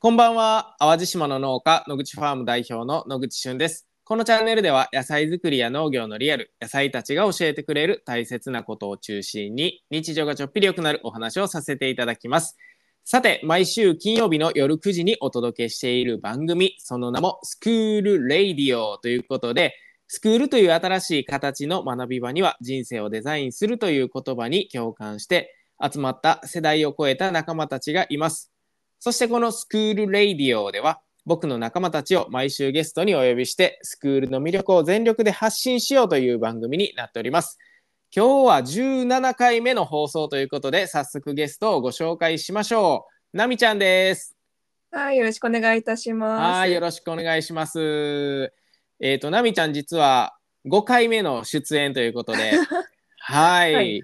こんばんは。淡路島の農家野口ファーム代表の野口俊です。このチャンネルでは野菜作りや農業のリアル野菜たちが教えてくれる大切なことを中心に日常がちょっぴり良くなるお話をさせていただきます。さて毎週金曜日の夜9時にお届けしている番組その名もスクールレイディオということでスクールという新しい形の学び場には人生をデザインするという言葉に共感して集まった世代を超えた仲間たちがいます。そしてこのスクールレイディオでは僕の仲間たちを毎週ゲストにお呼びしてスクールの魅力を全力で発信しようという番組になっております。今日は17回目の放送ということで早速ゲストをご紹介しましょう。なみちゃんです。はい、よろしくお願いいたします。はい、よろしくお願いします。えっ、ー、と、なみちゃん実は5回目の出演ということで、はい、はい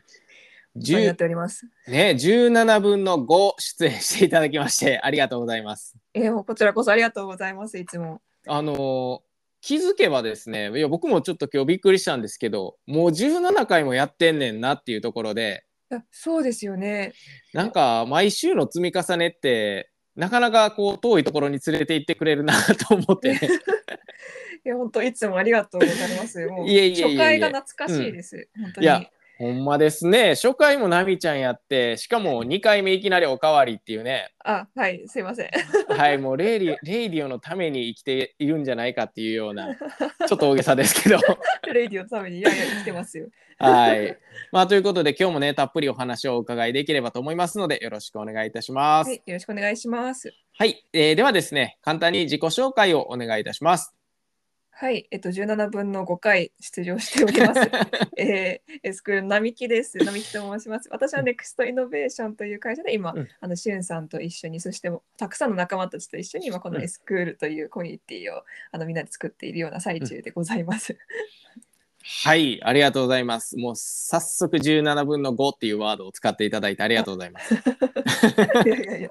やっております。ね、17分の5出演していただきましてありがとうございます。えー、こちらこそありがとうございますいつも。あの気づけばですねいや僕もちょっと今日びっくりしたんですけどもう17回もやってんねんなっていうところでそうですよねなんか毎週の積み重ねってなかなかこう遠いところに連れて行ってくれるなと思って、ね、いや本当いつもありがとうございます。もう初回が懐かしいです。うん、本当に。いやほんまですね。初回もナミちゃんやって、しかも2回目いきなりおかわりっていうね。あ、はい、すいません。はい、もうレイディ レイディオのために生きているんじゃないかっていうような、ちょっと大げさですけど。レイディオのためにいやいや生きてますよ。はい。まあということで今日もね、たっぷりお話をお伺いできればと思いますので、よろしくお願いいたします。はい、よろしくお願いします。はい、えー、ではですね、簡単に自己紹介をお願いいたします。はい、えっと、17分の5回出場しております。えー、スクール並木です。並木と申します。私はネクストイノベーションという会社で今、うん、あのしゅんさんと一緒に、そしてたくさんの仲間たちと一緒に今このエスクールというコミュニティをあのみんなで作っているような最中でございます。はい、ありがとうございます。もう早速17分の5っていうワードを使っていただいてありがとうございます。いやいやいや。い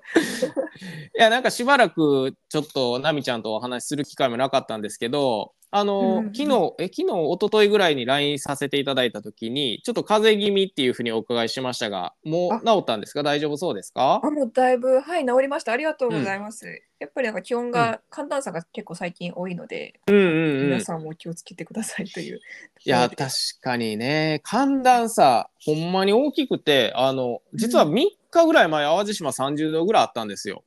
やなんかしばらくちょっと奈美ちゃんとお話しする機会もなかったんですけど、あの、うん、昨日え昨日一昨日ぐらいに LINE させていただいた時にちょっと風邪気味っていうふうにお伺いしましたが、もう治ったんですか？大丈夫そうですか？あもうだいぶはい治りました。ありがとうございます。うん、やっぱりなんか気温が、寒暖差が結構最近多いので、うんうんうん、皆さんも気をつけてくださいという。いや確かにね寒暖差ほんまに大きくてあの実は3日ぐらい前、淡路島30度ぐらいあったんですよ。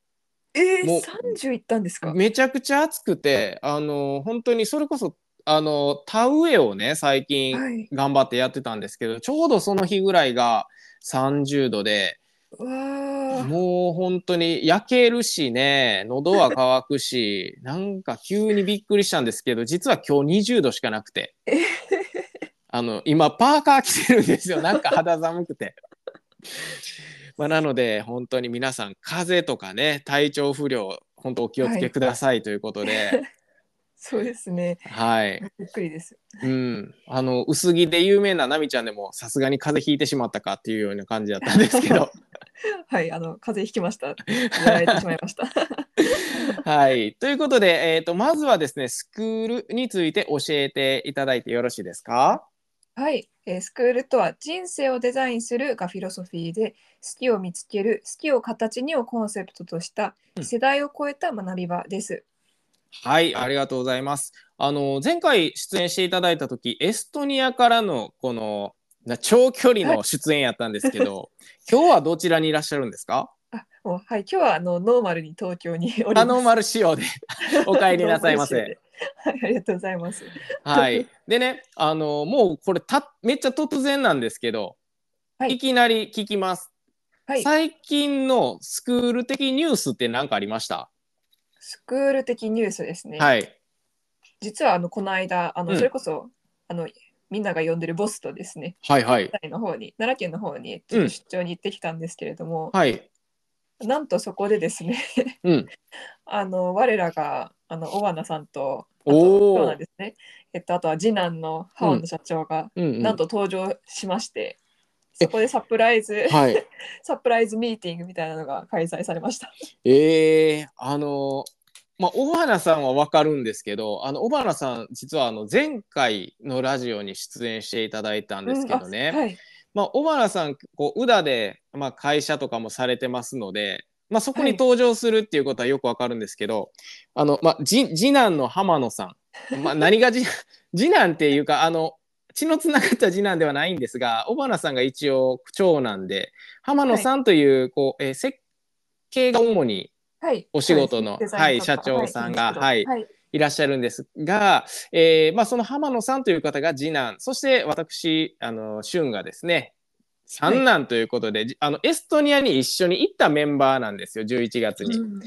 えー、30いったんですか？めちゃくちゃ暑くてあの本当にそれこそあの田植えをね最近頑張ってやってたんですけど、はい、ちょうどその日ぐらいが30度でもう本当に焼けるしね喉は渇くし なんか急にびっくりしたんですけど実は今日20度しかなくて。あの今パーカー着てるんですよ。なんか肌寒くて。まあ、なので本当に皆さん風邪とかね体調不良本当お気をつけくださいということで、はい、そうですね。はい。びっくりです。うん。あの薄着で有名なナミちゃんでもさすがに風邪ひいてしまったかっていうような感じだったんですけど。はいあの風邪ひきました。やられてしまいました。はい。ということで、えーと、とまずはですねスクールについて教えていただいてよろしいですか？はい、えー、スクールとは人生をデザインするがフィロソフィーで好きを見つける好きを形にをコンセプトとした世代を超えた学び場です。うん、はいありがとうございます。あの前回出演していただいた時エストニアからのこの長距離の出演やったんですけど、はい、今日はどちらにいらっしゃるんですか？あもうはい今日はあのノーマルに東京におります。ノーマル仕様で お帰りなさいませ。はい、ありがとうございます。はい。でね、あのもうこれためっちゃ突然なんですけど、はい、いきなり聞きます。はい、最近のスクール的ニュースって何かありました？スクール的ニュースですね。はい。実はあのこの間あの、うん、それこそあのみんなが呼んでるボスとですね、はいはい、の方に奈良県の方に出張に行ってきたんですけれども、うん、はい、なんとそこでですねうん、あの我らがあの尾花さんとあとそうなんですね、えっと、あとは次男のハワンの社長が、うん、なんと登場しまして、そこでサプライズ、はい、サプライズミーティングみたいなのが開催されました。えー、あのまあ、小花さんは分かるんですけどあの小花さん実はあの前回のラジオに出演していただいたんですけどね、うん、はい、まあ、小原さんこう宇田で、まあ、会社とかもされてますのでまあ、そこに登場するっていうことはよくわかるんですけど、あの、まあ、次次男の浜野さん、まあ、何が次次男っていうかあの血のつながった次男ではないんですが小花さんが一応長男で浜野さんという,、こうえー設計が主にはい。お仕事の、デザインとかはい社長さんが、はい。はい。い。らっしゃるんですが、えーまあ、その浜野さんという方が次男。そして私あの俊がですね三男ということで、じあのエストニアに一緒に行ったメンバーなんですよ11月に。うんうん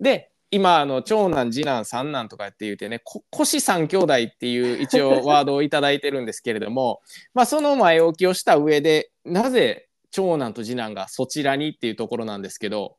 で今あの長男次男三男とかって言ってねこ腰三兄弟っていう一応ワードを頂いてるんですけれども まあその前置きをした上でなぜ長男と次男がそちらにっていうところなんですけど、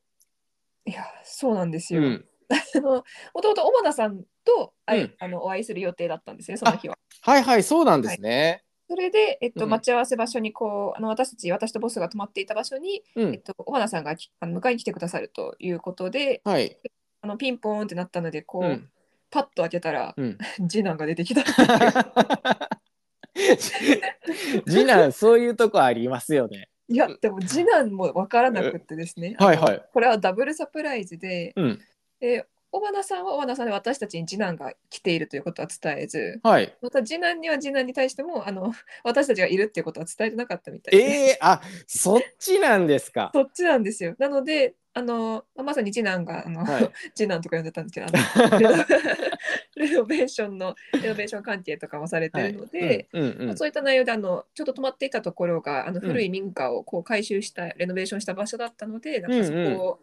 いや、そうなんですよ。うん、あの、もともと小花さんと、うんあのお会いする予定だったんですね、その日は。はいはいそうなんですね。それで、えっと、うん待ち合わせ場所にこう、あの私たち、私とボスが泊まっていた場所に、うん。えっと、小花さんがきあの迎えに来てくださるということで、はい、あのピンポーンってなったので、こう、うん。パッと開けたら、うん、次男が出てきた。次男そういうとこありますよね。いや、でも次男も分からなくってですね。はいはい。これはダブルサプライズで、うん、で小花さんは小花さんで私たちに次男が来ているということは伝えず、はい。また次男には次男に対してもあの 私たちがいるっていうことは伝えてなかったみたいで、えー、あそっちなんですか。そっちなんですよ。なのであのまさに次男があの、はい。次男とか呼んでたんですけど レノベーションのレノベーション関係とかもされてるので、うんうんうんそういった内容であのちょっと泊まっていたところがあのうん。古い民家をこう改修した、レノベーションした場所だったのでなんかそこを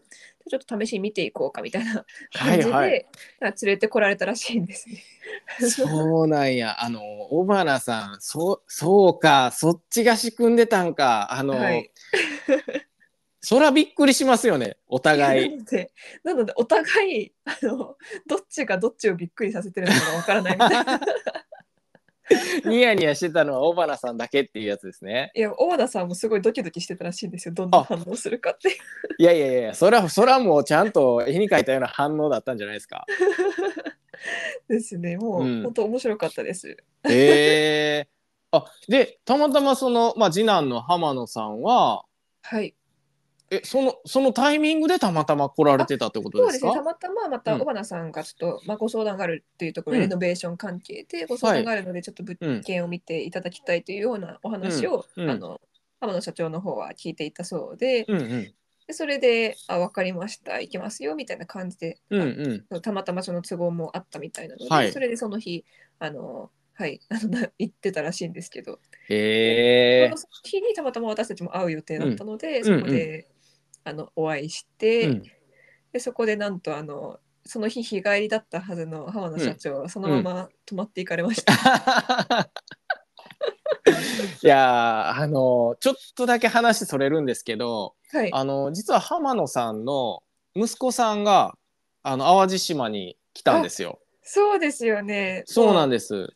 ちょっと試しに見ていこうかみたいな 感じで、はいはい連れてこられたらしいんですね。そうなんや。あの、小花さん、そう、そうか、そっちが仕組んでたんか。あの、はいそらびっくりしますよね、お互い。なのでなのでお互いあのどっちがどっちをびっくりさせてるのかわからないみたいな。ニヤニヤしてたのは小花さんだけっていうやつですね。いや大和田さんもすごいドキドキしてたらしいんですよどんな反応するかって。いやいやいや、それは、それはもうちゃんと絵に描いたような反応だったんじゃないですか。ですねもう、うん本当面白かったです。ええあ、で、たまたまその、まあ、次男の浜野さんは、はいえ、その、そのタイミングでたまたま来られてたってことでそうですすね、たかまたままたうん。小花さんがちょっと、まあ、ご相談があるっていうところで、うん。レノベーション関係でご相談があるので、ちょっと物件を見ていただきたいというようなお話を、うん。うん。あの浜野社長の方は聞いていたそうで、うんうん。でそれで、あ、分かりました、行きますよみたいな感じで、うんうん。たまたまその都合もあったみたいなので、はい。それでその日、あの、はい、あのな行ってたらしいんですけど、へえその日にたまたま私たちも会う予定だったので、ん。そこで、あのお会いして、うんでそこでなんとあのその日日帰りだったはずの浜野社長はそのまま泊まっていかれました。いやーあのちょっとだけ話それるんですけどはい。あの実は浜野さんの息子さんがあの淡路島に来たんですよ。そうですよね。そうなんでです。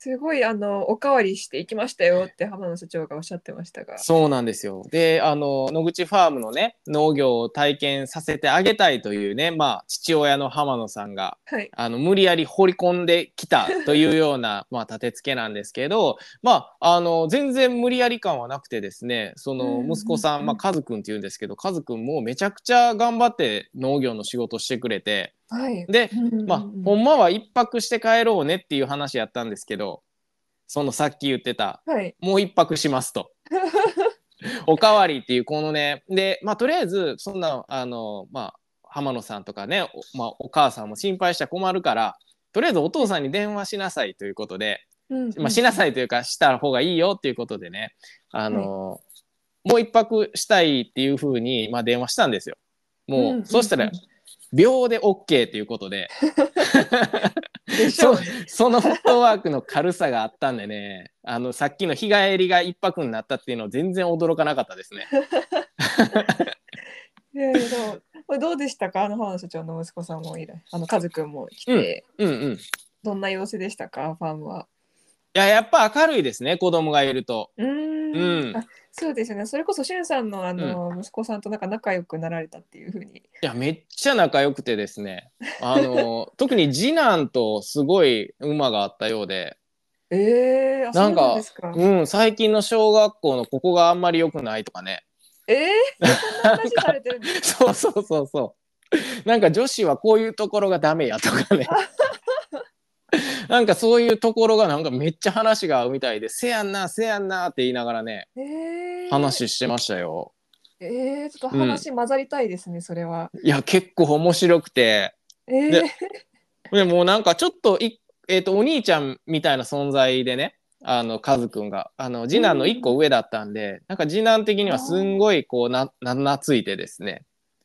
すごいあのおかわりしていきましたよって浜野社長がおっしゃってましたが。そうなんですよ。で、あの、野口ファームのね、農業を体験させてあげたいというね、まあ、父親の浜野さんが、はい。あの、無理やり放り込んできたというような、まあ、立て付けなんですけど、まあ、あの、全然無理やり感はなくてですね、そのうん息子さん、まあ、カズくんって言うんですけど、カズくんもめちゃくちゃ頑張って農業の仕事してくれて、はい。で、まあ、ほんんまは一泊して帰ろうねっていう話やったんですけど、そのさっき言ってた、はい。もう一泊しますと。おかわりっていうこのねでまあとりあえずそんなあのまあ浜野さんとかねお,、まあ、お母さんも心配しちゃ困るからとりあえずお父さんに電話しなさいということで、うんまあ、しなさいというかした方がいいよっていうことでねあの、もう一泊したいっていうふうに、まあ、電話したんですよ。もう、うんそしたら秒で OK っていうことで。でしょうね。そのフットワークの軽さがあったんでね。あのさっきの日帰りが一泊になったっていうのは全然驚かなかったですね。いやいやでもこれどうでしたか？あの浜野社長の息子さんもいるあのカズくんも来て、うんうん、いどんな様子でしたか？ファンは。ややっぱ明るいですね子供がいると。うーん。うん。あそうですね。それこそしゅんさんのあの、息子さんとなんか仲良くなられたっていうふうに。いやめっちゃ仲良くてですね。あの 特に次男とすごい馬があったようで、えー、あなんかそうなんですか。うん、最近の小学校のここがあんまり良くないとかね。えー、そんな話されてるんです そうそうそうそう。なんか女子はこういうところがダメやとかね なんかそういうところがなんかめっちゃ話が合うみたいで「せやんなせやんな」って言いながらねえー、話してましたよ。えー、ちょっと話混ざりたいですね、それは。いや結構面白くて。えー、ででもうなんかちょっとい、えー、とお兄ちゃんみたいな存在でねあのカズくんが。あの次男の1個上だったんで、なんか次男的にはすんごいこうなな懐いてですね。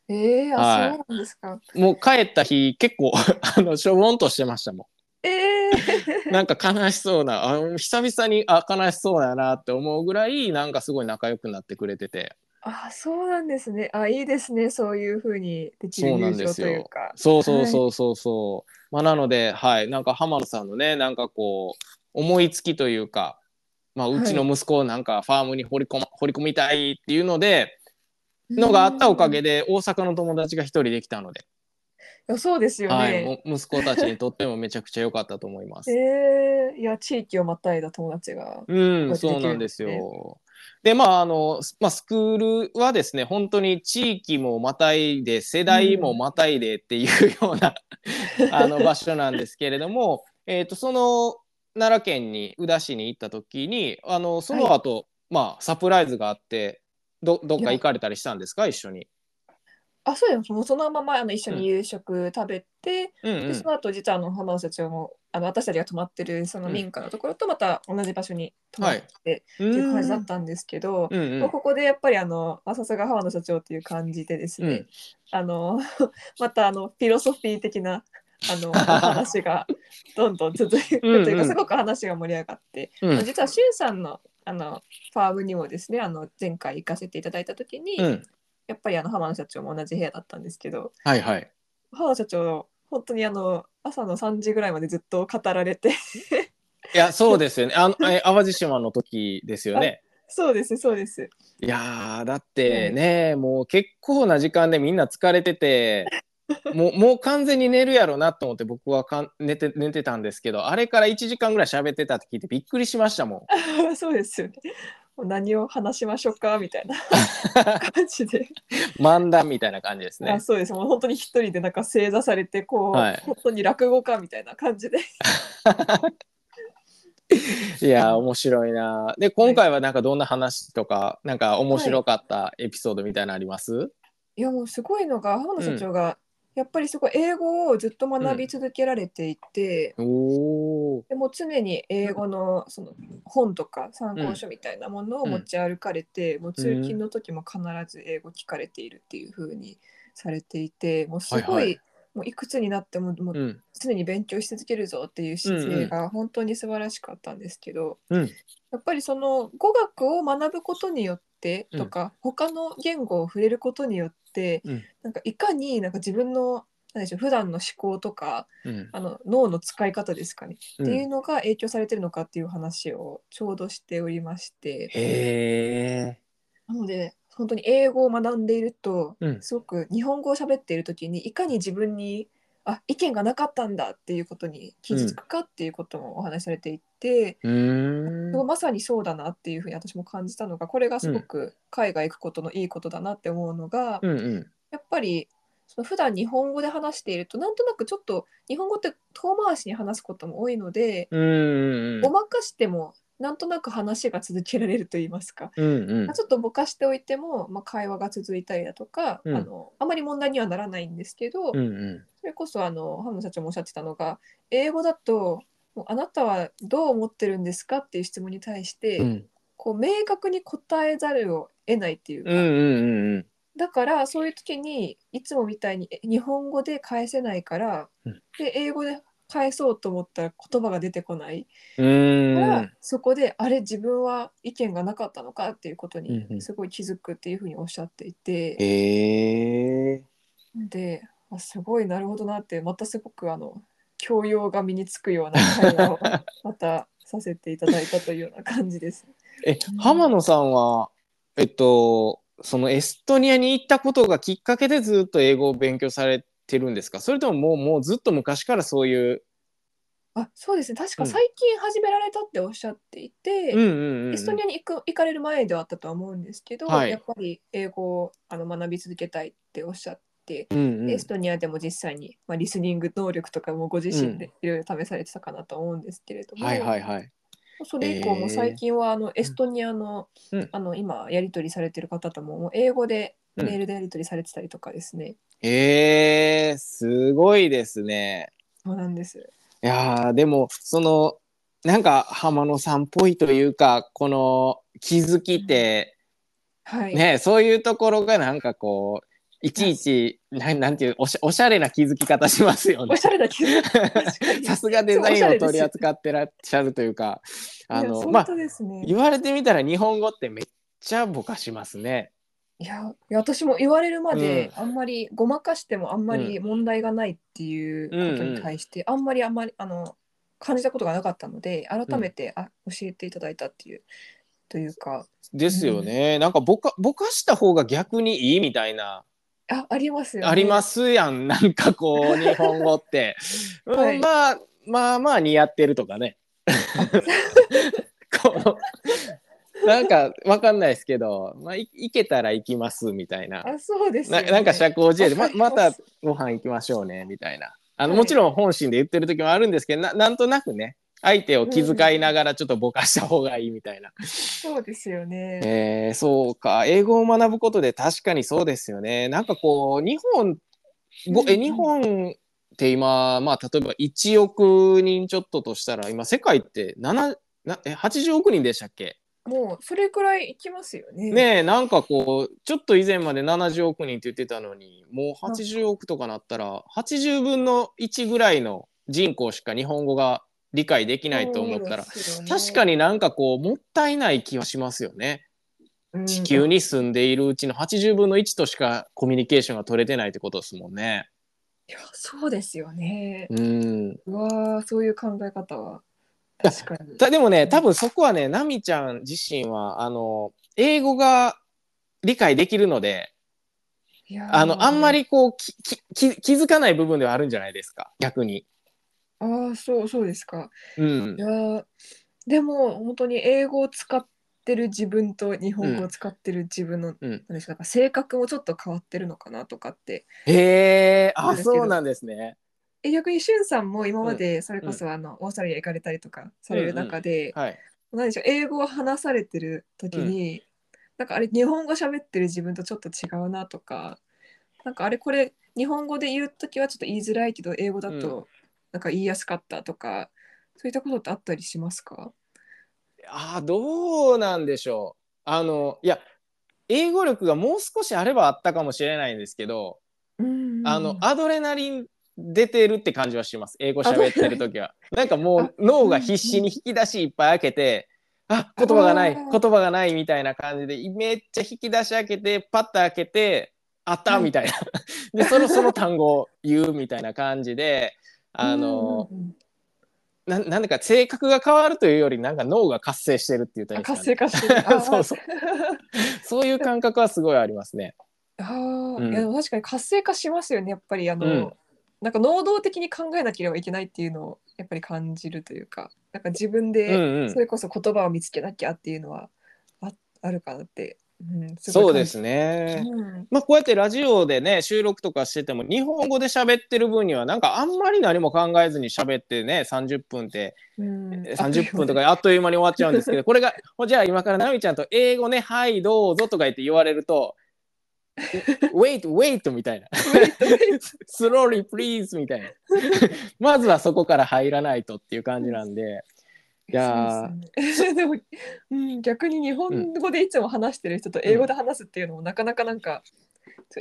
えー、あ、はい。そうなんですか。もう帰った日結構 あのしょぼんとしてましたもえー、ん なんか悲しそうなあの久々にあ悲しそうだなって思うぐらいなんかすごい仲良くなってくれててあ、そうなんですね。あ、いいですね。そういう風にできるそうな友情んですよというか。そうそうそうそうそう、まあなのではいなんか浜野さんのねなんかこう思いつきというかまあ、うちの息子をなんかファームに掘り込,、ま、掘り込みたいっていうのでのがあったおかげで。で大阪の友達が一人できたので、いやそうですよね。はい、息子たちにとってもめちゃくちゃ良かったと思います。えー、いや地域をまたいだ友達が。うん、そうなんですよ。でまああの、まあ、スクールはですね本当に地域もまたいで世代もまたいでっていうような、あの場所なんですけれども、えー、とその奈良県に宇陀市に行った時にあのその後、まあサプライズがあってどどっか行かれたりしたんですか？一緒に。あそうですもうそのままあの一緒に夕食食べて、うんうん。でその後実はあの浜野社長もあの私たちが泊まってるその民家のところとまた同じ場所に泊まってってういう感じだっんたんですけど、うんうん。まあここでやっぱりあのあさすが浜野社長っていう感じでですね、うん。あの またあのフィロソフィー的なあのお 話がどんどん続くというかうんうん。すごく話が盛り上がって、うん。実はしゅんさんのあのファームにもですねあの前回行かせていただいた時に、うんやっぱりあの浜野社長も同じ部屋だったんですけどはいはい。浜野社長本当にあの朝の3時ぐらいまでずっと語られていやそうですよね。あのえ淡路島の時ですよね。そうですそうですいやーだってね、もう結構な時間でみんな疲れてて もうもう完全に寝るやろなと思って僕はかん寝て寝てたんですけどあれから1時間ぐらい喋ってたって聞いてびっくりしましたもん。そうですよね何を話しましょうかみたいな。感じで、漫談みたいな感じですね。あそうです。もう本当に一人でなんか正座されてこう、はい。本当に落語家みたいな感じで。いやー面白いな。で今回はなんかどんな話とかなんか面白かったエピソードみたいなのあります、いやもうすごいのが浜野社長が、やっぱりすごい英語をずっと学び続けられていて、おおでも常に英語のその本とか参考書みたいなものを持ち歩かれて、もう通勤の時も必ず英語聞かれているっていう風にされていてもうすごい、はいはい。もういくつになってももううん。常に勉強し続けるぞっていう姿勢が本当に素晴らしかったんですけど、うん。やっぱりその語学を学ぶことによってとか、他の言語を触れることによって、うん。なんかいかになんか自分の何でしょう普段の思考とかうん。あの脳の使い方ですかね、うん。っていうのが影響されてるのかっていう話をちょうどしておりまして。なので本当に英語を学んでいると、うん。すごく日本語を喋っている時にいかに自分にあ意見がなかったんだっていうことに気づくかっていうこともお話しされていて、うーん。まさにそうだなっていうふうに私も感じたのがこれがすごく海外行くことのいいことだなって思うのが、うんうん。やっぱりその普段日本語で話しているとなんとなくちょっと日本語って遠回しに話すことも多いので、うんうんごまかしてもなんとなく話が続けられると言いますか、うんうん。まあちょっとぼかしておいても、まあ、会話が続いたりだとか、うん。あのあまり問題にはならないんですけど、うんうん。それこそあの浜野社長もおっしゃってたのが英語だともうあなたはどう思ってるんですかっていう質問に対して、うん。こう明確に答えざるを得ないっていうか、うんうんうん。だからそういう時にいつもみたいにえ日本語で返せないから、うん。で英語で返そうと思ったら言葉が出てこないから、んそこであれ自分は意見がなかったのかっていうことにすごい気づくっていうふうにおっしゃっていて、へえ。であすごいなるほどなってまたすごくあの教養が身につくような会話を またさせていただいたというような感じです。え、浜野さんは、えっと、そのエストニアに行ったことがきっかけでずっと英語を勉強されてるんですか？それとももうもうずっと昔からそういう？あそうですね。確かうん。最近始められたっておっしゃっていて、エストニアに行く行かれる前ではあったとは思うんですけど、はい。やっぱり英語をあの学び続けたいっておっしゃって、うんうん。エストニアでも実際に、まあ、リスニング能力とかもご自身でいろいろ試されてたかなと思うんですけれども。それ以降も最近はあのエストニアの,、うん。あの今やり取りされてる方とも英語でうんメールでやり取りされてたりとかですね、えー、すごいですね。そうなんです。いやーでもそのなんか浜野さんっぽいというかこの気づきって、はい、ねそういうところがなんかこういちいちなんなんていうおしおしゃれな気づき方しますよねお。しゃれな気づきさすがデザインを取り扱ってらっしゃるというかあのまあ。言われてみたら日本語ってめっちゃぼかしますね。いやいや私も言われるまで、うあんまりごまかしてもあんまり問題がないっていうことに対して、あんまりあんまりあの感じたことがなかったので改めて、あ教えていただいたっていうというか。ですよね。なんかぼかぼかした方が逆にいいみたいな。あありますよね。ありますやん。なんかこう 日本語って、うんはい。まあまあまあ似合ってるとかね。こう なんかわかんないですけど、まあ、い行けたら行きますみたいな。あそうですよね、ななんか社交辞令でままたご飯行きましょうねみたいな。あの、はい。もちろん本心で言ってる時もあるんですけどななんとなくね相手を気遣いながらちょっとぼかした方がいいみたいな。そうですよね。えーそうか。英語を学ぶことで確かにそうですよね。なんかこう日本ごえ日本って今まあ例えば1億人ちょっととしたら今世界って7なえ80億人でしたっけ？もうそれくらいいきますよね。ねえなんかこうちょっと以前まで70億人って言ってたのにもう80億とかなったら80分の1ぐらいの人口しか日本語が理解できないと思ったら、確かにになんかこうもったいない気はしますよね。地球に住んでいるうちの80分の1としかコミュニケーションが取れてないってことですもんね。いやそうですよね。うん、うわーそういう考え方は確かに。たでもね多分そこはね奈美ちゃん自身はあの英語が理解できるのでいやーあのあんまりこうききき気づかない部分ではあるんじゃないですか逆に。ああそうそうですか。うんいやーでも本当に英語を使ってる自分と日本語を使ってる自分の、うんなんか性格もちょっと変わってるのかなとかってへえあそうなんですね。え逆にしゅんさんも今までそれこそ、あのオーストラリア行かれたりとかされる中で、はい。何でしょう英語を話されてる時に、なんかあれ日本語喋ってる自分とちょっと違うなとかなんかあれこれ日本語で言う時はちょっと言いづらいけど英語だうん。となんか言いやすかったとか、そういったことってあったりしますか？あーどうなんでしょう。あのいや英語力がもう少しあればあったかもしれないんですけど、うん。あのアドレナリン出てるって感じはします。英語喋ってる時は。なんかもう脳が必死に引き出しいっぱい開けて。あ言葉がない言葉がないみたいな感じでめっちゃ引き出し開けてパッと開けてあったはいみたいな。でそのその単語を言うみたいな感じであのななんだか性格が変わるというよりなんか脳が活性してるって言ったらいいあんで。すかね活性。化してそう。そうそういう感覚はすごいありますね。あー、うん。いや確かに活性化しますよねやっぱりあの、うんなんか能動的に考えなければいけないっていうのをやっぱり感じるというかなんか自分うんでうん。それこそ言葉を見つけなきゃっていうのはああるかなって、うん、そうです感ね。じ。うん。まあこうやってラジオでね収録とかしてても日本語で喋ってる分にはなんかあんまり何も考えずに喋ってね30分ってうん、30分とかあっという間に終わっちゃうんですけどこれがほじゃあ今から奈美ちゃんと英語ねはいどうぞとか言って言われると wait wait みたいな。Slowly please みたいな。まずはそこから入らないとっていう感じなんで。いやですね。でも、うん、逆に日本語でいつも話してる人と英語で話すっていうのもなかなかなんか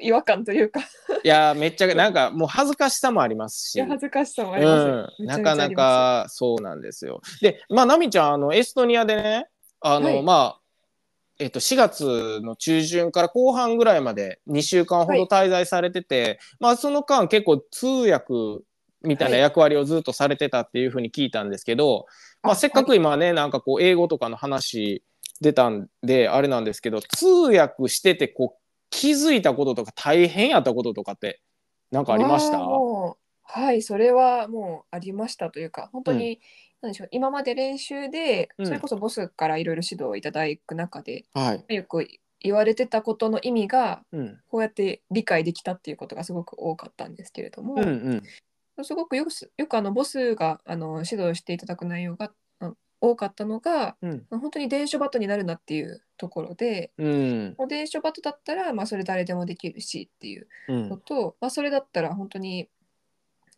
違和感というか、いやめっちゃなんかもう恥ずかしさもありますし。恥ずかしさもあります。よ、うん、なかなかそうなんですよ。で、まあ、奈美ちゃん、あの、エストニアでね、あの、はい。まあ、えっと、4月の中旬から後半ぐらいまで2週間ほど滞在されてて、まあ、その間結構通訳みたいな役割をずっとされてたっていうふうに聞いたんですけど、まあ、あせっかく今ね、なんかこう、英語とかの話出たんで、あれなんですけど、通訳してて、こう、気づいたこととか大変やったこととかって、なんかありました？はい、それはもうありましたというか、本当に、なんでしょう、今まで練習で、うんそれこそボスからいろいろ指導をいただく中で、はい。よく言われてたことの意味が、うん。こうやって理解できたっていうことがすごく多かったんですけれども、うんうん。すごくよくすよくあのボスがあの指導していただく内容があ多かったのが、うん。本当に伝書バトになるなっていうところで、うん。もう伝書バトだったら、まあ、それ誰でもできるしっていううんのと、まあ、それだったら本当に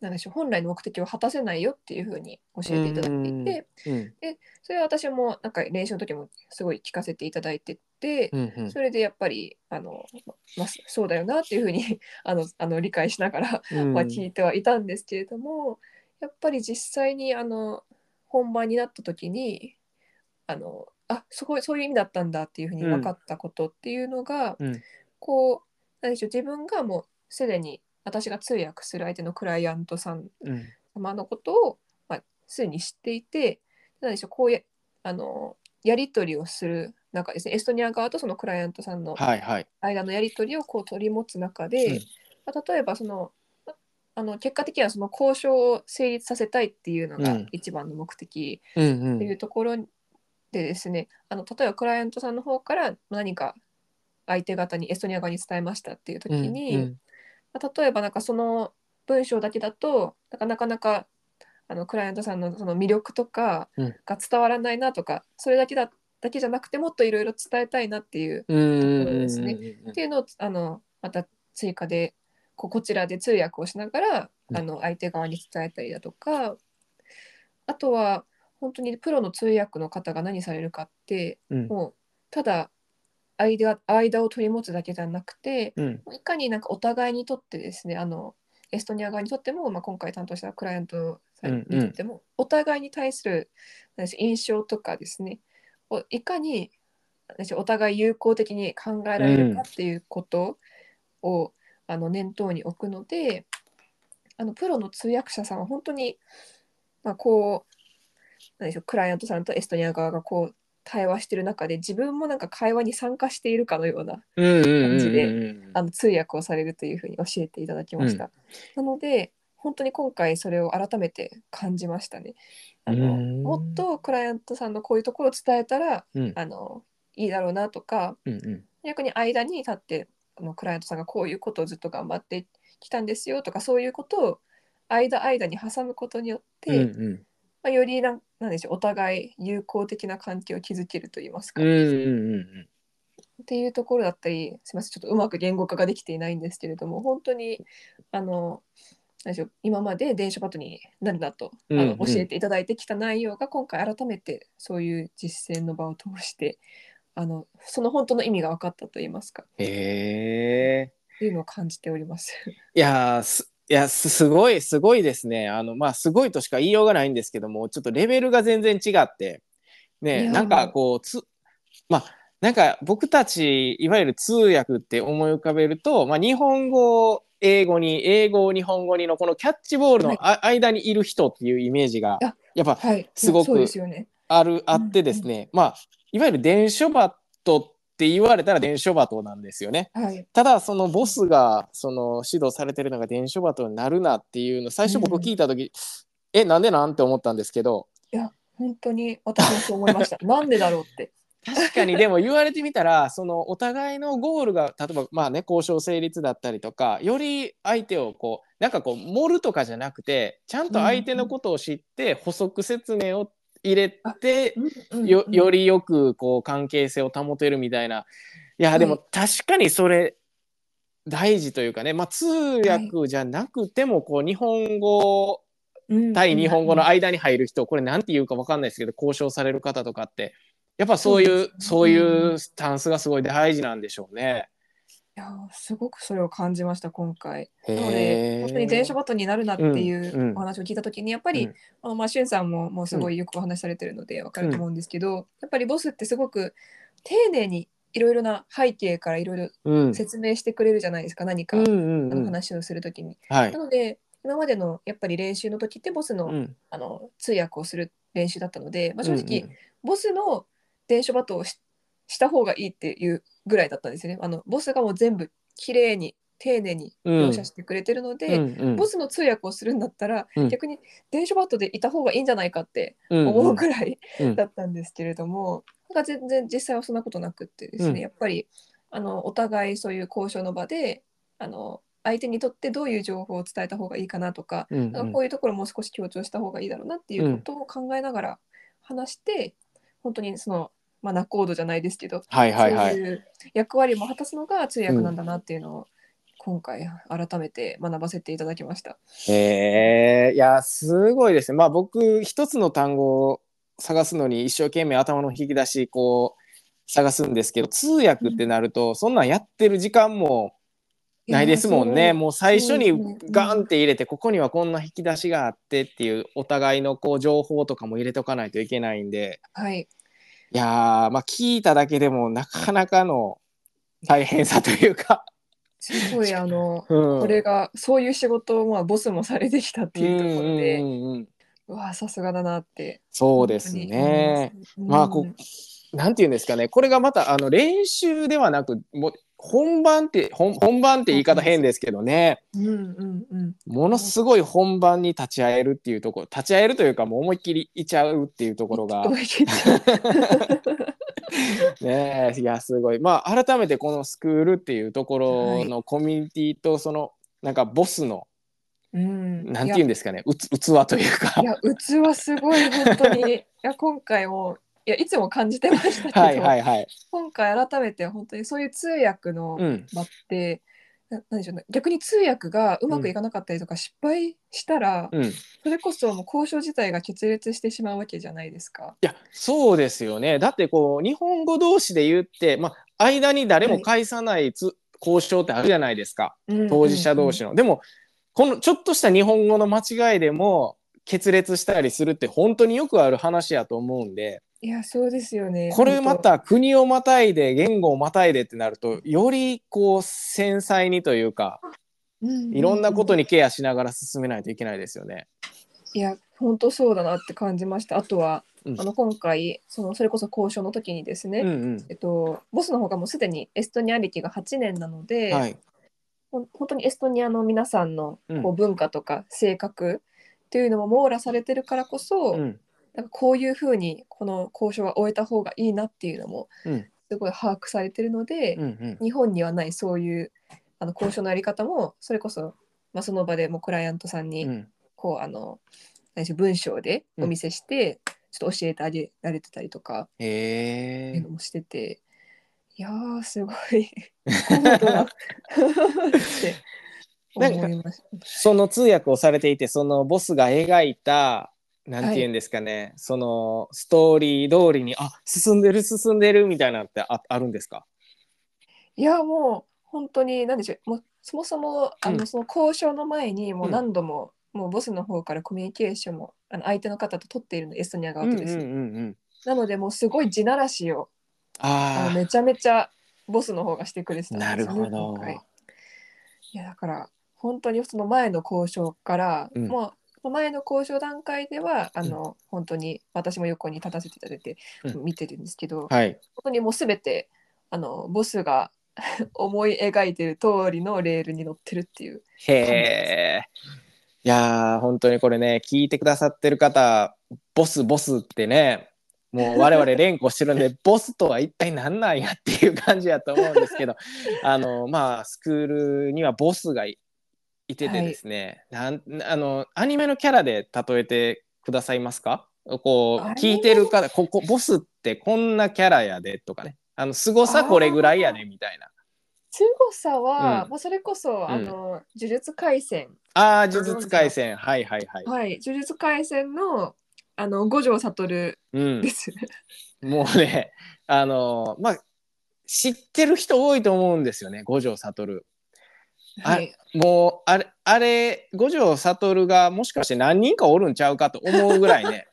なんでしょう本来の目的を果たせないよっていうふうに教えていただいていて、うん。それは私もなんか練習の時もすごい聞かせていただいてて、うんうん。それでやっぱりあの、まあ、そうだよなっていうふうに あのあの理解しながら、うん。まあ、聞いてはいたんですけれどもやっぱり実際にあの本番になった時にあのあすごいそういう意味だったんだっていうふうに分かったことっていうのが、うん。こうなんでしょう自分がもうすでに私が通訳する相手のクライアントさんうん。様のことを、まあ、すでに知っていてなんでしょうこうやあのやり取りをする中ですね。エストニア側とそのクライアントさんのはいはい。間のやり取りをこう取り持つ中で、うん。まあ、例えばそのああの結果的にはその交渉を成立させたいっていうのがうん。一番の目的うんう。っていうんところでですね、あの例えばクライアントさんの方から何か相手方にエストニア側に伝えましたっていう時に、うんまあ、例えばなんかその文章だけだとなかなかなかあのクライアントさんのその魅力とかうん。が伝わらないなとか、それだけだだけじゃなくてもっといろいろ伝えたいなっていううんうんところですね。っていうのをあのまた追加でここちらで通訳をしながらうん。あの相手側に伝えたりだとかあとは本当にプロの通訳の方が何されるかってうん。もうただ間間を取り持つだけじゃなくてうん。いかになんかお互いにとってですねあのエストニア側にとっても、まあ、今回担当したクライアントさんにとっても、お互いに対する印象とかですねをいかにお互い有効的に考えられるかっていうことを、あの念頭に置くのであのプロの通訳者さんは本当に、まあ、こうでしょうクライアントさんとエストニア側がこう対話してる中で自分もなんか会話に参加しているかのようなうんうんうん感じで通訳をされるというふうに教えていただきました。なので本当に今回それを改めて感じましたね。あのうん。もっとクライアントさんのこういうところを伝えたらうん。あのいいだろうなとかうんうん。逆に間に立ってあのクライアントさんがこういうことをずっと頑張ってきたんですよとかそういうことを間間に挟むことによって、うんうんまあ、よりなんなんでしょうお互い友好的な関係を築けるといいますか、うんっうんうん。ていうところだったりすみませんちょっとうまく言語化ができていないんですけれども本当にあのなんでしょう今まで電書バトになるなと、うんうん。あの教えていただいてきた内容が今回改めてそういう実践の場を通してあのその本当の意味が分かったといいますか。っへえ。ていうのを感じております。いやーすいやす すごいすごいですね。あのまあすごいとしか言いようがないんですけどもちょっとレベルが全然違って。ねなんかこうつまあなんか僕たちいわゆる通訳って思い浮かべると、まあ、日本語英語に英語日本語にのこのキャッチボールのあ、間にいる人っていうイメージがあやっぱはい、すごく。あるあってですね、まあいわゆる伝書バトって言われたら伝書バトなんですよね。はい、ただそのボスがその指導されてるのが伝書バトになるなっていうの最初僕聞いた時、えなんでなんて思ったんですけど本当に私もそう思いました。なんでだろうって。確かにでも言われてみたらそのお互いのゴールが例えばまあね交渉成立だったりとかより相手をこうなんかこう盛るとかじゃなくてちゃんと相手のことを知って補足説明を入れてよよりりよくこう関係性を保てるみたいな。いやでもは確かにそれ大事というかね、まあ、通訳じゃなくてもこう日本語対日本語の間に入る人これなんて言うか分かんないですけど交渉される方とかって。やっぱそういうそういうスタンスがすごい大事なんでしょうね。いやーすごくそれを感じました今回。なので本当に電車バトになるなっていうんうん。うお話を聞いた時にやっぱり、うん。あのまあしゅんさんももうすごいよくお話しされてるのでわかると思うんですけど、やっぱりボスってすごく丁寧にいろいろな背景からいろいろうん。説明してくれるじゃないですか何か、のうん話をする時に。はい。なので今までのやっぱり練習の時ってボスの,、うん。あの通訳をする練習だったので、まあ、正直、うんうん。ボスの電書バトをしした方がいいっていうぐらいだったんですよね。あのボスがもう全部きれいに丁寧に描写してくれてるので、うんうん。ボスの通訳をするんだったら、うん。逆に電書バットでいた方がいいんじゃないかってうん思うくらいうん。だったんですけれども、なんか全然実際はそんなことなくってですね、うん。やっぱりあのお互いそういう交渉の場であの相手にとってどういう情報を伝えた方がいいかなとか、うんなんかこういうところもう少し強調した方がいいだろうなっていうことを考えながら話して、本当にその、まあ、仲人じゃないですけど、はいはいはい。そういう役割も果たすのが通訳なんだなっていうのを、今回改めて学ばせていただきました。へえいやすごいですね。まあ僕一つの単語を探すのに一生懸命頭の引き出しこう探すんですけど通訳ってなると、そんなんやってる時間もないですもんね。もう最初にガンって入れてここにはこんな引き出しがあってっていうお互いのこう情報とかも入れておかないといけないんではい、いやーまあ聞いただけでもなかなかの大変さというか。すごいあの、うん。これがそういう仕事をまあボスもされてきたっていうところで、うんうんうん。うんうわさすがだなって。そうですね。本当に思いまあこうん。うなんていうんですかね。これがまたあの練習ではなくもう本番って本本番って言い方変ですけどね。うんうんうん。ものすごい本番に立ち会えるっていうところ立ち会えるというかもう思いっきりいちゃうっていうところが。ねえいやすごい。まあ改めてこのスクールっていうところのコミュニティとそのなんかボスのうん。なんていうんですかね。うつ器というか。いや器すごい本当に。いや今回もいやいつも感じてましたけど、はいはいはい。今回改めて本当にそういう通訳のうん場って、ななんでしょうね逆に通訳がうまくいかなかったりとか失敗したら、うん、いそれこそもう交渉自体が決裂してしまうわけじゃないですか。やそうですよねだってこう日本語同士で言って、まあ、間に誰も介さないつ、交渉ってあるじゃないですか当事者同士の。の。でもこのちょっとした日本語の間違いでも決裂したりするって本当によくある話やと思うんでいやそうですよね。これま本た国をまたいで言語をまたいでってなるとよりこう繊細にというか当、うんいろんなことに。にケアしながら進めないといけないですよね。いや本当そうだなって感じました。あとは、うんあの今回そのそれこそ交渉の時にですね、うんうんえっと、ボスの方がもうすでにエストニア歴が8年なので、はい本当にエストニアの皆さんのうんこう文化とか性格っていうのも網羅されてるからこそ、うんなんかこういうふうにこの交渉は終えた方がいいなっていうのもうん。すごい把握されてるので、うんうん。日本にはないそういうあの交渉のやり方もそれこそ、まあ、その場でもうクライアントさんにうん。こうあの文章でお見せして、ちょっと教えてあげられてたりとかっていうのもしてて、いやーすごい 高度だ。って思いました。その通訳をされていてそのボスが描いたなんて言うんですかね、そのストーリー通りにあ進んでる進んでるみたいなのってああるんですか？いやもう本当に何でしょう。もうそもそもあの、うん。その交渉の前にもううん。何度も、もうボスの方からコミュニケーションもあの相手の方と取っているのエストニア側とです。ね、うんうんうんうん。なのでもうすごい地ならしをああのめちゃめちゃボスの方がしてくれてたんなですよねるほど。いやだから本当にその前の交渉から、うん。もう前の交渉段階ではあの、本当に私も横に立たせていただいてうん。見てるんですけど、はい。本当にもうすべてあのボスが 思い描いてる通りのレールに乗ってるっていう。へえいやー本当にこれね聞いてくださってる方ボスボスってねもう我々連呼してるんで ボスとは一体何なんやっていう感じやと思うんですけどあのまあスクールにはボスがいいててですね、なんあのアニメのキャラで例えてくださいますか？こう聞いてる方ここボスってこんなキャラやでとかね。あの凄さこれぐらいやでみたいな。凄さは、うん。まあ、それこそ、あの呪術廻戦。ああ呪術廻戦。はいはいはい、はい。呪術廻戦のあの五条悟うん。で、す。もうね、あのまあ、知ってる人多いと思うんですよね、五条悟。あはい、もう、あれ、あれ、五条悟がもしかして何人かおるんちゃうかと思うぐらいね、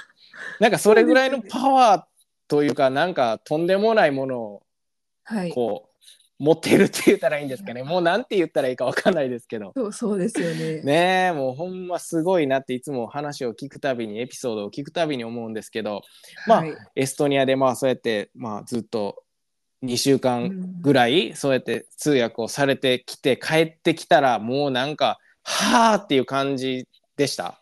なんかそれぐらいのパワーというか、なんかとんでもないものをはい、こう、持ってるって言ったらいいんですかね。もうなんて言ったらいいかわかんないですけど。そうそうですよね。ねえもうほんますごいなっていつも話を聞くたびにエピソードを聞くたびに思うんですけどまあはい、エストニアでまあそうやってまあずっと2週間ぐらいそうやって通訳をされてきて帰ってきたらもうなんかはあっていう感じでした。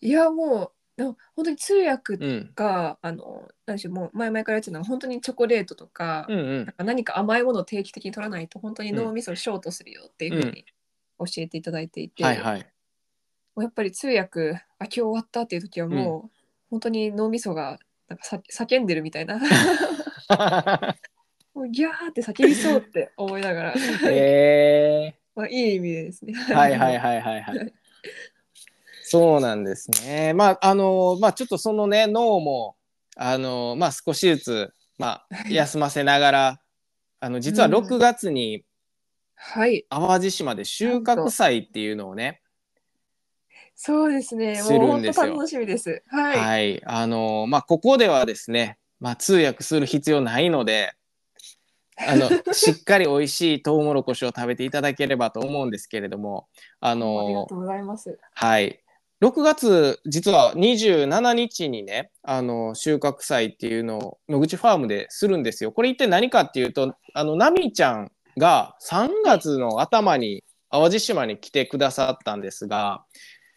いやもうな本当に通訳うん、が、あの何でしょうもう前々から言ってたのは本当にチョコレートとか,、うんうん。なんか何か甘いものを定期的に取らないと本当に脳みそをショートするよっていうふうに教えていただいていて、はいはい。もうやっぱり通訳あ今日終わったっていう時はもう、本当に脳みそがなんかさ叫んでるみたいな もうギャーって叫びそうって思いながら、え まあ、いい意味でですね。ー、はいはいはいはいはい。そうなんですね。まああのまあちょっとそのね脳もあのまあ少しずつまあ休ませながらあの実はうん6月にはい、淡路島で収穫祭っていうのをね、そうですね。するもうん本ですよ当楽しみです。はい。はい、あのまあここではですね、まあ通訳する必要ないので、あのしっかり美味しいトウモロコシを食べていただければと思うんですけれども、あありがのとうございます。はい。6月実は27日にねあの収穫祭っていうのを野口ファームでするんですよ。これ一体何かっていうとあのナミちゃんが3月の頭に淡路島に来てくださったんですが、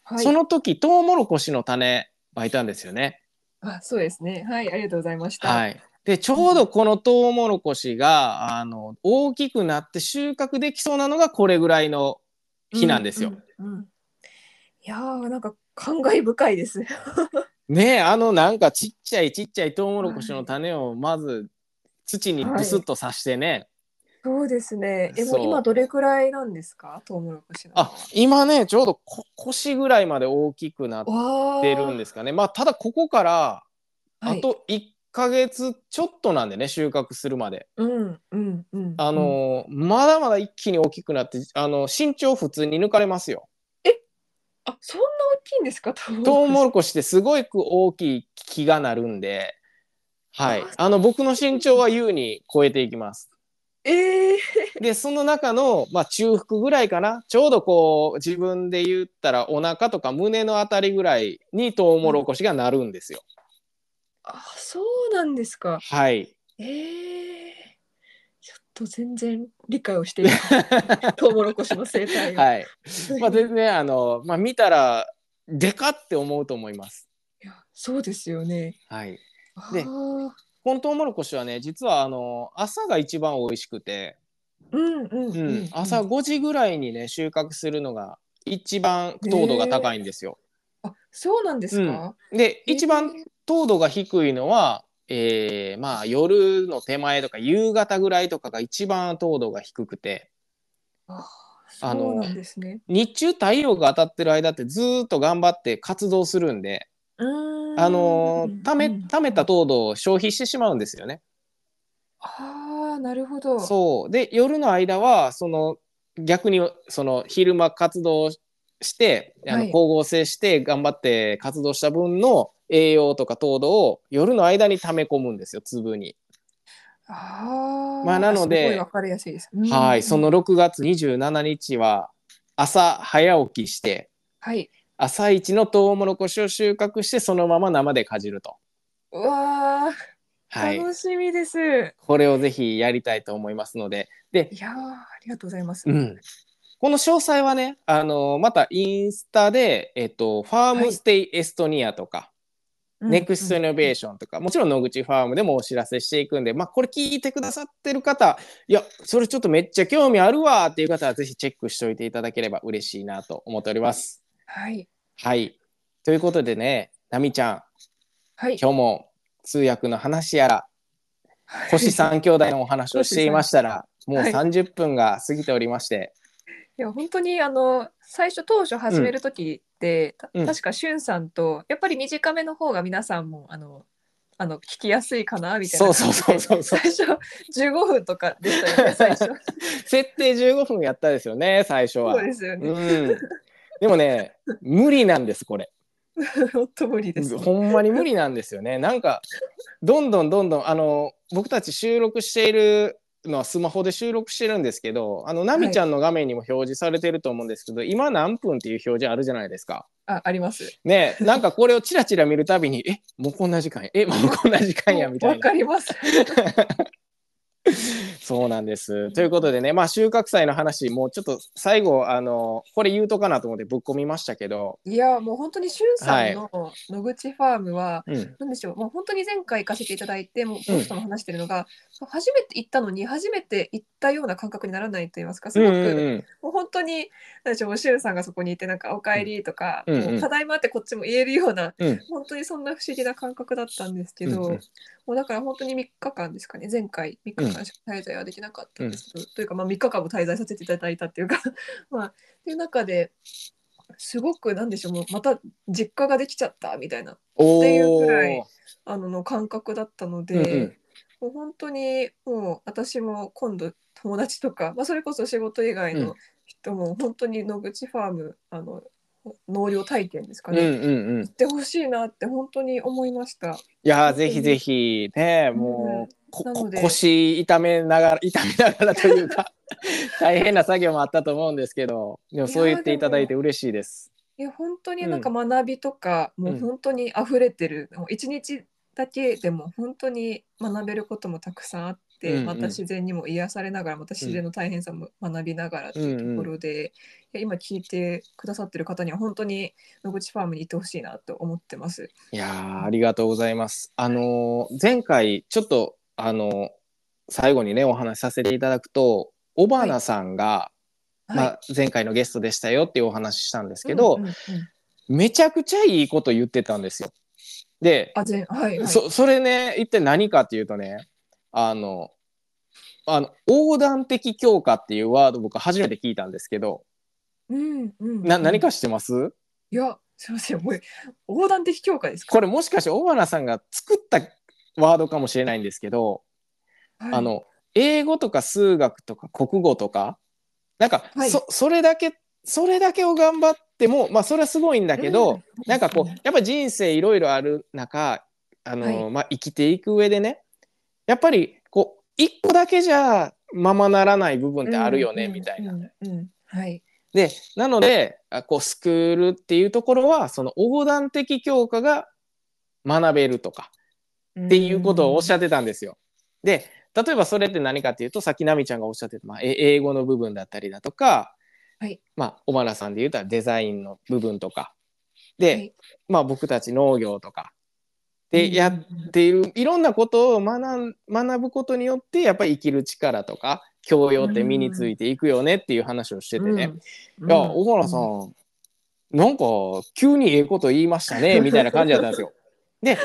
はい。その時トウモロコシの種まいたんですよね。あ、そうですね。はい、ありがとうございました。はい。でちょうどこのトウモロコシがあの大きくなって収穫できそうなのがこれぐらいの日なんですよ。うんうんうんいやーなんか感慨深いです。ねえあのなんかちっちゃいちっちゃいトウモロコシの種をまず土にブスッと刺してね、そうですね。えもそうう今どれくらいなんですか？トウモロコシの。あ今ねちょうどこ腰ぐらいまで大きくなっわてるんですかねまあただここからあはい、と1ヶ月ちょっとなんでね収穫するまで。うんうんうん。あのーまだまだ一気に大きくなってあの身長普通に抜かれますよ。あそんな大きいんですか？トウモロコシってすごく大きい木がなるんで、はい、あの僕の身長は優に超えていきます。ええでその中の、まあ、中腹ぐらいかな？ちょうどこう自分で言ったらお腹とか胸のあたりぐらいにトウモロコシがなるんですよ。あそうなんですか。はい。ええちょっと全然理解をしていない。トウモロコシの生態が。はい。まあ全然あの、まあ、見たらでかって思うと思います。いやそうですよね。はい。あでーこのトウモロコシはね実はあの朝が一番美味しくて、うんうんううんん、朝5時ぐらいにね収穫するのが一番糖度が高いんですよ。あそうなんですか？でえー一番糖度が低いのは、えーまあ夜の手前とか夕方ぐらいとかが一番糖度が低くてああのそうなんですね。日中太陽が当たってる間ってずーっと頑張って活動するんで、んあのーためうんためた糖度を消費してしまうんですよね。ああなるほど。そうで夜の間はその逆にその昼間活動してあのはい光合成して頑張って活動した分の栄養とか糖度を夜の間に溜め込むんですよ粒に。ああまあなのでかりやすいです。うんはい、その6月27日は朝早起きしてはい。朝一のトウモロコシを収穫してそのまま生でかじると。うわあ、はい、楽しみです。いこれをぜひやりたいと思いますので、で、やーありがとうございます。うん、この詳細はね、あのまたインスタで、えっと、ファームステイエストニアとか、うんネクストイノベーションとか、もちろん野口ファームでもお知らせしていくんで、まあ、これ聞いてくださってる方、いや、それちょっとめっちゃ興味あるわっていう方は、ぜひチェックしておいていただければ嬉しいなと思っております。はい。はい。ということでね、ナミちゃん、はい。今日も通訳の話やら、星三兄弟のお話をしていましたら、もうはい30分が過ぎておりまして、いや本当にあの最初当初始める時って、たうん確かしゅんさんとやっぱり短めの方が皆さんもあのあの聞きやすいかなみたいなそうそうそうそう最初15分とかでしたよね最初 設定15分やったですよね、最初は。そうですよね、うん。でもね、無理なんです、これ。本当無理です、ほんまに無理なんですよね。なんか、どんどんどんどん、あの、僕たち収録しているのはスマホで収録してるんですけど、あの、ナミちゃんの画面にも表示されてると思うんですけど、今何分っていう表示あるじゃないですか？あありますねなんかこれをチラチラ見るたびに、え、もうこんな時間や、え、もうこんな時間や、みたいな。わかります そうなんです。ということでね、まあ収穫祭の話、もうちょっと最後、あの、これ言うとかなと思ってぶっ込みましたけど、いやもう本当にしゅんさんの野口ファームは、うん、なんでしょうもう本当に前回行かせていただいてもう僕とも話してるのが、初めて行ったのに初めて行ったような感覚にならないと言いますかすうんごく、うんうん、もう本当になんでしょうしゅんさんがそこにいてなんか「おかえり」とか、うんうん。ただいまってこっちも言えるようなうん、本当にそんな不思議な感覚だったんですけど、うんうんもうだから本当に3日間ですかね。前回3日間しか滞在はできなかったんですけど、というかまあ3日間も滞在させていただいたっていうか まあっていう中ですごくなんでしょうもうまた実家ができちゃったみたいなおっていうくらーいあのの感覚だったので、うんうん。もう本当にもう私も今度友達とか、まあ、それこそ仕事以外うん。の人も本当に野口ファームあの農業体験ですかね、うんうんうん。行ってほしいなって本当に思いました。いやーぜひぜひ。ねもう、ここなので。腰痛めながら 痛めながらというか 大変な作業もあったと思うんですけどでもそう言っていただいて嬉しいです。いや本当になんか学びとか、うん。もう本当に溢れてる、もう一日だけでも本当に学べることもたくさんあって、うんうん。また自然にも癒されながらまた自然の大変さも学びながらっていうところで、いや今聞いてくださってる方には本当に野口ファームに行ってほしいなと思ってます。いやーありがとうございます。あのー前回ちょっとあのー最後にねお話しさせていただくと小花さんが、まあ、前回のゲストでしたよっていうお話ししたんですけど、うんうんうんめちゃくちゃいいこと言ってたんですよ。で、はいはい、そそれね一体何かっていうとねあのあの横断的強化っていうワード僕初めて聞いたんですけどうんうん、な何か知ってます？いやすみませんもう横断的強化ですか？これもしかして小花さんが作ったワードかもしれないんですけど、はい。あの英語とか数学とか国語とかなんか、はい。そそれだけそれだけを頑張ってもまあそれはすごいんだけど、うんなんかこうやっぱ人生いろいろある中あの、はい。まあ、生きていく上でねやっぱりこう一個だけじゃままならない部分ってあるよね、うんみたいな。はい。でなのであこうスクールっていうところはその横断的教科が学べるとかっていうことをおっしゃってたんですよ。で例えばそれって何かっていうとさっき奈美ちゃんがおっしゃってた、まあ、え英語の部分だったりだとか、はい。まあ小原さんで言うたらデザインの部分とか。で、はい。まあ、僕たち農業とかうんでやっているいろんなことを学ん学ぶことによってやっぱり生きる力とか教養って身についていくよねっていう話をしててね、うんいや小原さん、なんか急にええこと言いましたね みたいな感じだったんですよ。で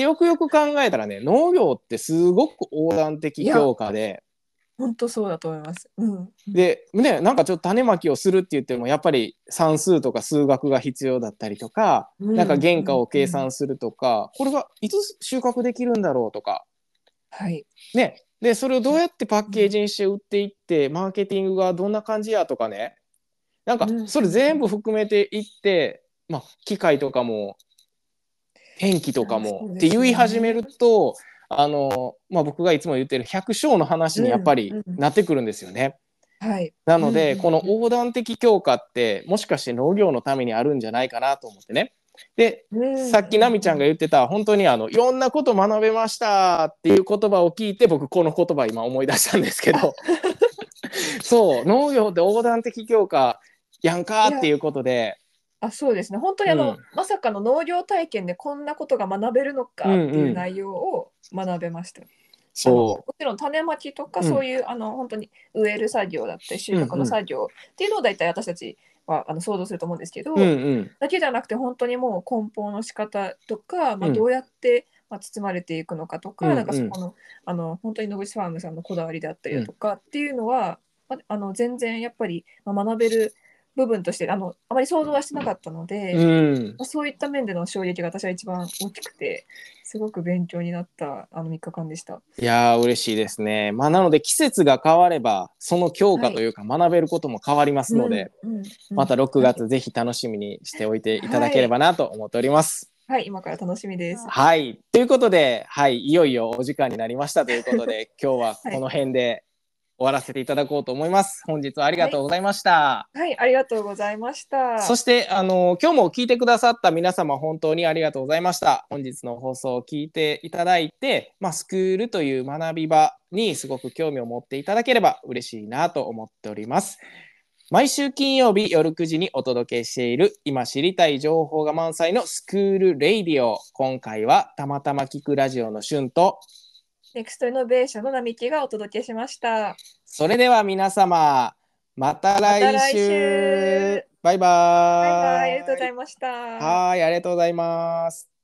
よくよく考えたらね農業ってすごく横断的強化で本当そうだと思います。うん。でねなんかちょっと種まきをするって言ってもやっぱり算数とか数学が必要だったりとか、なんか原価を計算するとか、これがいつ収穫できるんだろうとか。はい。ね。でそれをどうやってパッケージにして売っていってマーケティングがどんな感じやとかね。なんかうん。それ全部含めていって、まあ、機械とかも天気とかもって言い始めるとあの、まあ、僕がいつも言ってる百姓の話にやっぱりうんうんなってくるんですよね。はい。なので、うんこの横断的強化ってもしかして農業のためにあるんじゃないかなと思ってね。でさっき奈美ちゃんが言ってた本当にあのいろんなこと学べましたっていう言葉を聞いて僕この言葉今思い出したんですけど そう農業って横断的強化やんかっていうことであそうですね。本当にあの、うん。まさかの農業体験でこんなことが学べるのかってうんうん。いう内容を学べました。あのそもちろん種まきとかうんそういう、あの本当に植える作業だったり収穫の作業っていうのを大体私たちはあの想像すると思うんですけど、う、うんうん、だけじゃなくて本当にもう梱包の仕方とか、まあ、うんどうやって、まあ、包まれていくのかとか、うんうん。なんかそこのあの本当に野口ファームさんのこだわりであったりだとかっていうのは、まあ、あの全然やっぱり、まあ、学べる部分としてあのあまり想像はしてなかったので、うんまあ、そういった面での衝撃が私は一番大きくてすごく勉強になったあの3日間でした。いやー嬉しいですね。まあなので季節が変わればその強化というか学べることも変わりますので、うんうんうんまた6月ぜひ楽しみにしておいていただければなと思っております。はい、はい、今から楽しみです。はい。ということで、はい、いよいよお時間になりましたということで、今日はこの辺で終わらせていただこうと思います。本日はありがとうございました。はい、ありがとうございました。そして、あの、今日も聞いてくださった皆様、本当にありがとうございました。本日の放送を聞いていただいて、まあ、スクールという学び場にすごく興味を持っていただければ嬉しいなと思っております。毎週金曜日夜9時にお届けしている今知りたい情報が満載のスクール radio。今回はたまたま聞くラジオの旬と、ネクストイノベーションの並木がお届けしました。それでは皆様、また来週。バイバーイ。バイバイ、ありがとうございました。はい、ありがとうございます。